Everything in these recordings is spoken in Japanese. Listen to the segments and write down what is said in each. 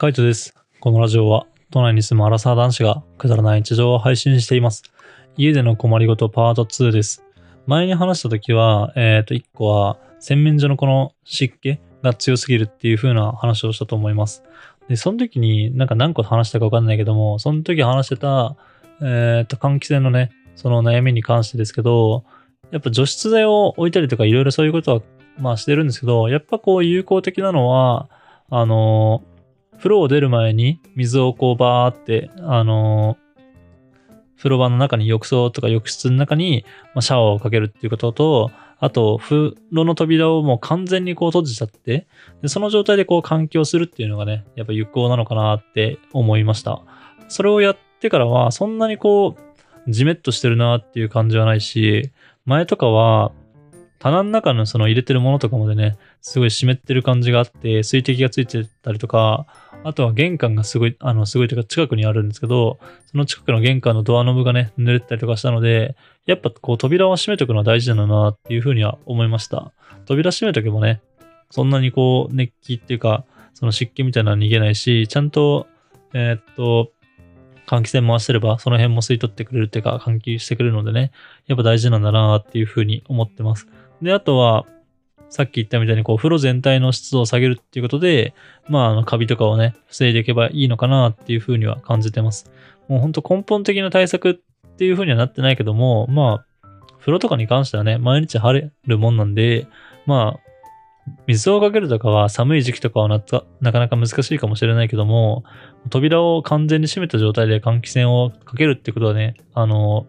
カイトです。このラジオは、都内に住むアラサー男子がくだらない日常を配信しています。家での困りごとパート2です。前に話した時は、えっ、と、1個は、洗面所のこの湿気が強すぎるっていう風な話をしたと思います。で、その時になんか何個話したかわかんないけども、その時話してた、えっ、と、換気扇のね、その悩みに関してですけど、やっぱ除湿剤を置いたりとかいろいろそういうことは、まあしてるんですけど、やっぱこう有効的なのは、あの風呂を出る前に水をこうバーって、あの風呂場の中に浴槽とか浴室の中にシャワーをかけるっていうことと、あと、風呂の扉をもう完全にこう閉じちゃって、でその状態でこう換気をするっていうのがね、やっぱ有効なのかなって思いました。それをやってからは、そんなにこう、じめっとしてるなっていう感じはないし、前とかは、棚の中のその入れてるものとかまでね、すごい湿ってる感じがあって、水滴がついてたりとか、あとは玄関がすごい、あの、すごいというか近くにあるんですけど、その近くの玄関のドアノブがね、濡れてたりとかしたので、やっぱこう扉を閉めとくのは大事なんだなっていうふうには思いました。扉閉めとけばね、そんなにこう熱気っていうか、その湿気みたいなのは逃げないし、ちゃんと、えーっと、換気扇回してれば、その辺も吸い取ってくれるっていうか、換気してくれるのでね、やっぱ大事なんだなっていうふうに思ってます。で、あとは、さっき言ったみたいに、こう、風呂全体の湿度を下げるっていうことで、まあ、あの、カビとかをね、防いでいけばいいのかなっていうふうには感じてます。もうほんと根本的な対策っていうふうにはなってないけども、まあ、風呂とかに関してはね、毎日晴れるもんなんで、まあ、水をかけるとかは寒い時期とかはなかなか難しいかもしれないけども、扉を完全に閉めた状態で換気扇をかけるってことはね、あの、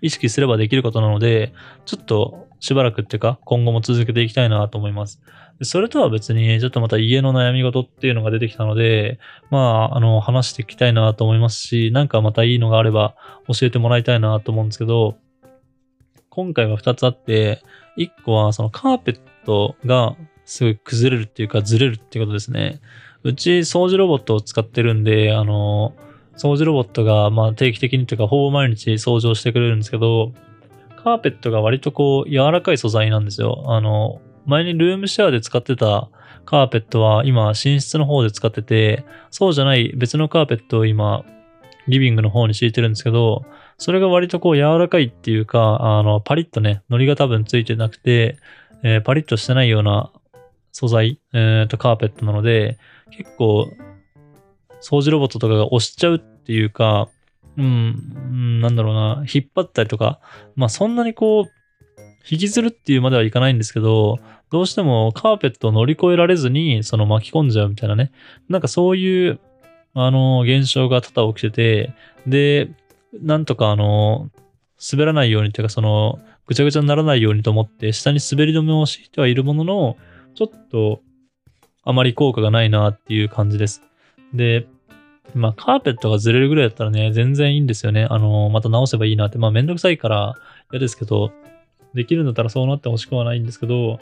意識すればできることなので、ちょっとしばらくっていうか、今後も続けていきたいなと思います。それとは別に、ちょっとまた家の悩み事っていうのが出てきたので、まあ、あの、話していきたいなと思いますし、なんかまたいいのがあれば教えてもらいたいなと思うんですけど、今回は2つあって、1個はそのカーペットがすごい崩れるっていうかずれるっていうことですね。うち掃除ロボットを使ってるんで、あの、掃除ロボットがま定期的にというかほぼ毎日掃除をしてくれるんですけど、カーペットが割とこう柔らかい素材なんですよ。あの、前にルームシェアで使ってたカーペットは今寝室の方で使ってて、そうじゃない別のカーペットを今リビングの方に敷いてるんですけど、それが割とこう柔らかいっていうか、あの、パリッとね、糊が多分ついてなくて、えーパリッとしてないような素材、えーと、カーペットなので、結構、掃除ロボットとかが押しちゃうっていうか、うん、なんだろうな、引っ張ったりとか、まあそんなにこう、引きずるっていうまではいかないんですけど、どうしてもカーペットを乗り越えられずに、その巻き込んじゃうみたいなね。なんかそういう、あの、現象が多々起きてて、で、なんとかあの、滑らないようにっていうか、その、ぐちゃぐちゃにならないようにと思って、下に滑り止めを敷いてはいるものの、ちょっと、あまり効果がないなっていう感じです。で、まあ、カーペットがずれるぐらいだったらね、全然いいんですよね。あの、また直せばいいなって。まあ、めんどくさいから嫌ですけど、できるんだったらそうなってほしくはないんですけど、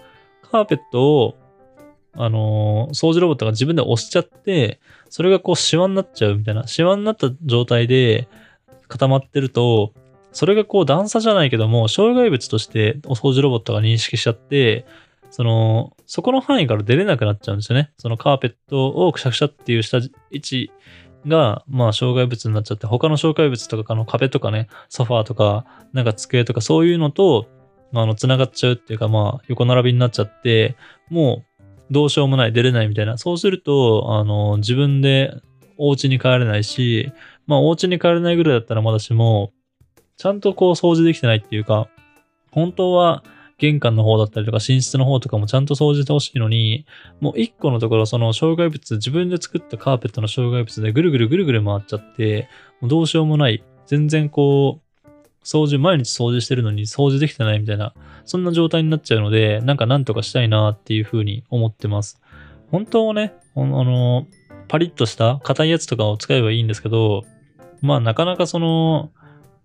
カーペットを、あの掃除ロボットが自分で押しちゃって、それがこうシワになっちゃうみたいな。シワになった状態で固まってると、それがこう段差じゃないけども、障害物としてお掃除ロボットが認識しちゃって、その、そこの範囲から出れなくなっちゃうんですよね。そのカーペットをくしゃくしゃっていう下位置が、まあ、障害物になっちゃって、他の障害物とか、あの壁とかね、ソファーとか、なんか机とかそういうのと、あの、繋がっちゃうっていうか、まあ、横並びになっちゃって、もう、どうしようもない、出れないみたいな。そうすると、あの、自分でお家に帰れないし、まあ、お家に帰れないぐらいだったらまだしも、ちゃんとこう掃除できてないっていうか、本当は玄関の方だったりとか寝室の方とかもちゃんと掃除してほしいのに、もう一個のところその障害物、自分で作ったカーペットの障害物でぐるぐるぐるぐる回っちゃって、もうどうしようもない。全然こう、掃除、毎日掃除してるのに掃除できてないみたいな、そんな状態になっちゃうので、なんかなんとかしたいなっていうふうに思ってます。本当はね、あのパリッとした硬いやつとかを使えばいいんですけど、まあなかなかその、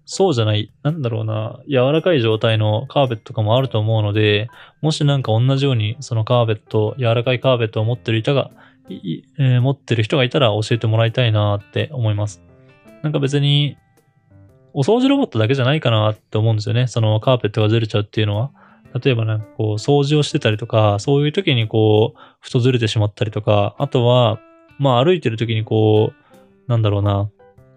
そうじゃない、なんだろうな、柔らかい状態のカーペットとかもあると思うので、もしなんか同じようにそのカーペット、柔らかいカーペットを持ってる人が、いいえー持ってる人がいたら教えてもらいたいなって思います。なんか別に、お掃除ロボットだけじゃないかなって思うんですよね。そのカーペットがずれちゃうっていうのは。例えばなんかこう、掃除をしてたりとか、そういう時にこう、ふとずれてしまったりとか、あとは、まあ歩いてる時にこう、なんだろうな、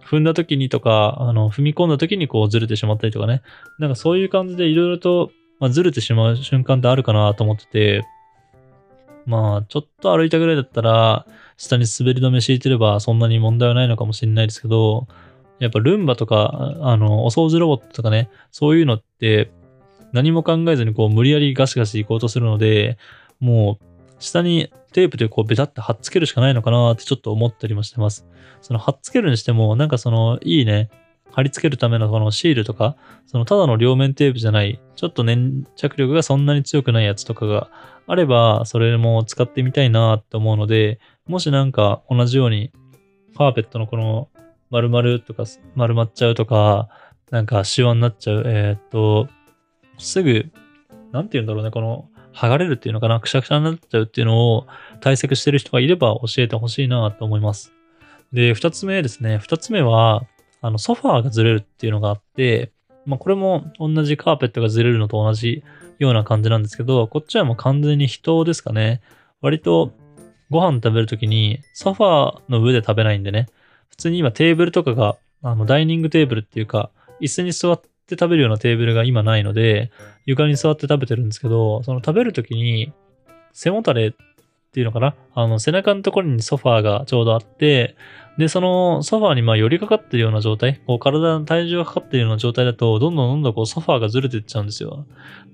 踏んだ時にとか、あの、踏み込んだ時にこうずれてしまったりとかね。なんかそういう感じでいろいろと、まあ、ずれてしまう瞬間ってあるかなと思ってて、まあ、ちょっと歩いたぐらいだったら、下に滑り止め敷いてればそんなに問題はないのかもしれないですけど、やっぱルンバとか、あの、お掃除ロボットとかね、そういうのって何も考えずにこう無理やりガシガシ行こうとするので、もう下にテープでこうベタって貼っつけるしかないのかなってちょっと思ったりもしてます。その貼っつけるにしても、なんかそのいいね、貼り付けるためのこのシールとか、そのただの両面テープじゃない、ちょっと粘着力がそんなに強くないやつとかがあれば、それも使ってみたいなって思うので、もしなんか同じように、カーペットのこの丸々とか丸まっちゃうとか、なんかシワになっちゃう、えー、っと、すぐ、なんて言うんだろうね、この剥がれるっていうのかな、くしゃくしゃになっちゃうっていうのを対策してる人がいれば教えてほしいなと思います。で、二つ目ですね。二つ目は、あの、ソファーがずれるっていうのがあって、まあ、これも同じカーペットがずれるのと同じような感じなんですけど、こっちはもう完全に人ですかね。割とご飯食べるときにソファーの上で食べないんでね。普通に今テーブルとかが、あの、ダイニングテーブルっていうか、椅子に座って食べるようなテーブルが今ないので、床に座って食べてるんですけど、その食べるときに背もたれっていうのかな？あの、背中のところにソファーがちょうどあって、で、そのソファーにまあ寄りかかってるような状態、こう体の体重がかかってるような状態だと、どんどんどんどんこうソファーがずれていっちゃうんですよ。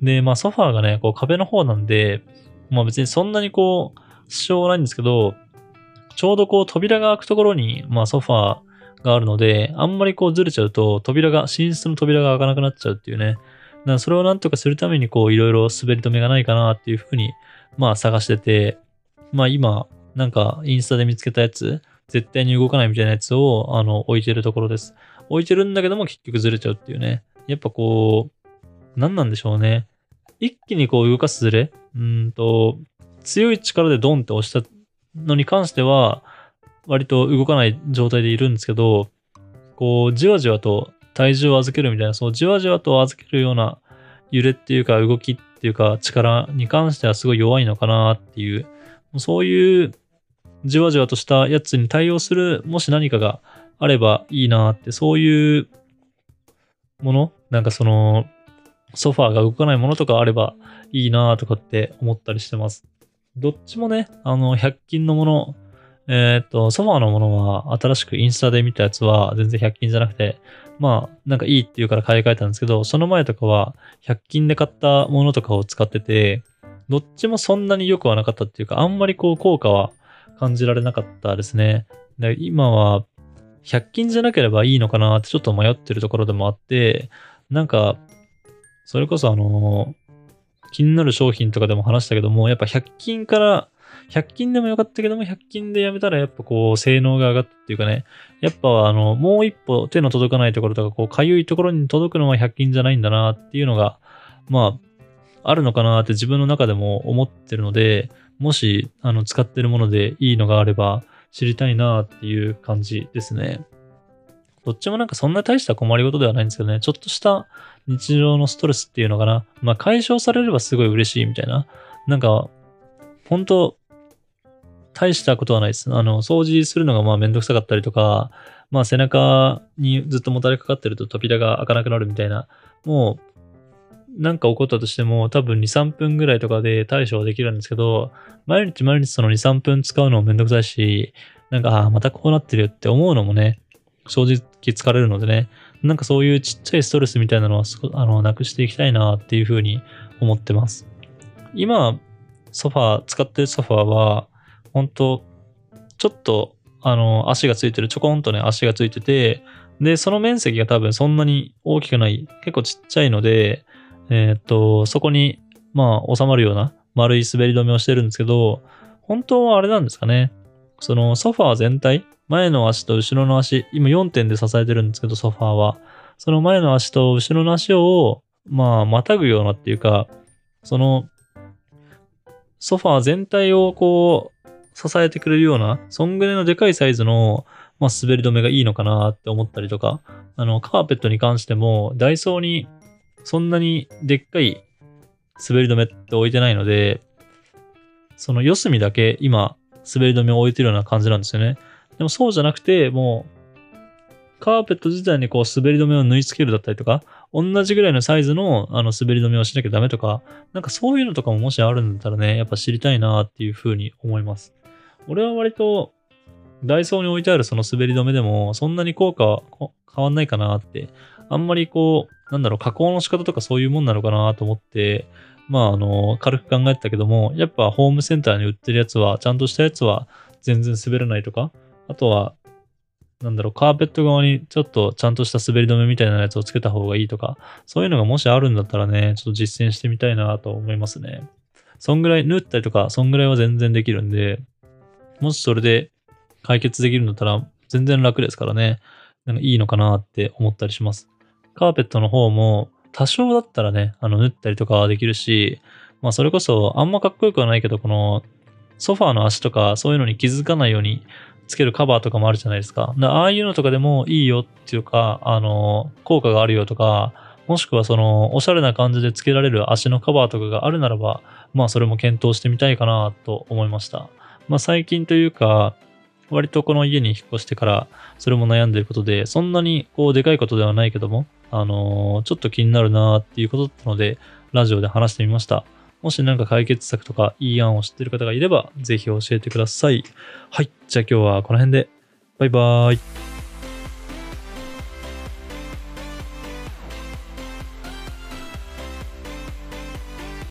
で、まあソファーがね、こう壁の方なんで、まあ別にそんなにこう、支障はないんですけど、ちょうどこう扉が開くところに、まあソファーがあるので、あんまりこうずれちゃうと、扉が、寝室の扉が開かなくなっちゃうっていうね。だからそれをなんとかするためにこういろいろ滑り止めがないかなっていうふうに、まあ探してて、まあ今、なんかインスタで見つけたやつ、絶対に動かないみたいなやつを、あの、置いてるところです。置いてるんだけども結局ずれちゃうっていうね。やっぱこう、何なんでしょうね。一気にこう動かすずれうんと、強い力でドンって押したのに関しては、割と動かない状態でいるんですけど、こう、じわじわと体重を預けるみたいな、そう、じわじわと預けるような揺れっていうか動きっていうか力に関してはすごい弱いのかなっていう、そういうじわじわとしたやつに対応する、もし何かがあればいいなって、そういうものなんかその、ソファーが動かないものとかあればいいなとかって思ったりしてます。どっちもね、あの、100均のもの、えっ、と、ソファーのものは新しくインスタで見たやつは全然100均じゃなくて、まあ、なんかいいっていうから買い替えたんですけど、その前とかは100均で買ったものとかを使ってて、どっちもそんなに良くはなかったっていうか、あんまりこう効果は感じられなかったですね。で今は、100均じゃなければいいのかなってちょっと迷ってるところでもあって、なんか、それこそあの、気になる商品とかでも話したけども、やっぱ100均から、100均でもよかったけども、100均でやめたらやっぱこう、性能が上がったっていうかね、やっぱあの、もう一歩手の届かないところとか、こう、かゆいところに届くのは100均じゃないんだなっていうのが、まあ、あるのかなって自分の中でも思ってるので、もし、あの、使ってるものでいいのがあれば知りたいなっていう感じですね。どっちもなんかそんな大した困りごとではないんですけどね、ちょっとした日常のストレスっていうのかな。まあ解消されればすごい嬉しいみたいな。なんか、本当大したことはないです。あの、掃除するのがまあめんどくさかったりとか、まあ背中にずっともたれかかってると扉が開かなくなるみたいな、もうなんか起こったとしても、多分2、3分ぐらいとかで対処はできるんですけど、毎日毎日その2、3分使うのもめんどくさいし、なんか、ああ、またこうなってるよって思うのもね、正直疲れるのでね、なんかそういうちっちゃいストレスみたいなのは、あの、なくしていきたいなっていうふうに思ってます。今、ソファー、使ってるソファーは、本当ちょっと、あの、足がついてる、ちょこんとね、足がついてて、で、その面積が多分そんなに大きくない、結構ちっちゃいので、えー、っと、そこに、まあ、収まるような丸い滑り止めをしてるんですけど、本当はあれなんですかね。そのソファー全体、前の足と後ろの足、今4点で支えてるんですけど、ソファーは。その前の足と後ろの足を、まあ、またぐようなっていうか、その、ソファー全体をこう、支えてくれるような、そんぐらいのでかいサイズの、まあ、滑り止めがいいのかなって思ったりとか、あの、カーペットに関しても、ダイソーにそんなにでっかい滑り止めって置いてないので、その四隅だけ今滑り止めを置いてるような感じなんですよね。でもそうじゃなくて、もう、カーペット自体にこう滑り止めを縫い付けるだったりとか、同じぐらいのサイズのあの滑り止めをしなきゃダメとか、なんかそういうのとかももしあるんだったらね、やっぱ知りたいなっていうふうに思います。俺は割と、ダイソーに置いてあるその滑り止めでも、そんなに効果は変わんないかなって、あんまりこう、なんだろう、加工の仕方とかそういうもんなのかなと思って、まあ、あの、軽く考えてたけども、やっぱホームセンターに売ってるやつは、ちゃんとしたやつは全然滑らないとか、あとは、なんだろう、カーペット側にちょっとちゃんとした滑り止めみたいなやつをつけた方がいいとか、そういうのがもしあるんだったらね、ちょっと実践してみたいなと思いますね。そんぐらい縫ったりとか、そんぐらいは全然できるんで、もしそれで解決できるんだったら全然楽ですからね、なんかいいのかなって思ったりします。カーペットの方も多少だったらね、あの縫ったりとかはできるし、まあそれこそあんまかっこよくはないけど、このソファーの足とかそういうのに気づかないようにつけるカバーとかもあるじゃないですか。ああいうのとかでもいいよっていうか、あの、効果があるよとか、もしくはその、おしゃれな感じで付けられる足のカバーとかがあるならば、まあそれも検討してみたいかなと思いました。まあ最近というか、割とこの家に引っ越してからそれも悩んでることで、そんなにこうでかいことではないけども、あのー、ちょっと気になるなーっていうことだったので、ラジオで話してみました。もし何か解決策とかいい案を知ってる方がいれば、ぜひ教えてください。はい。じゃあ今日はこの辺で。バイバーイ。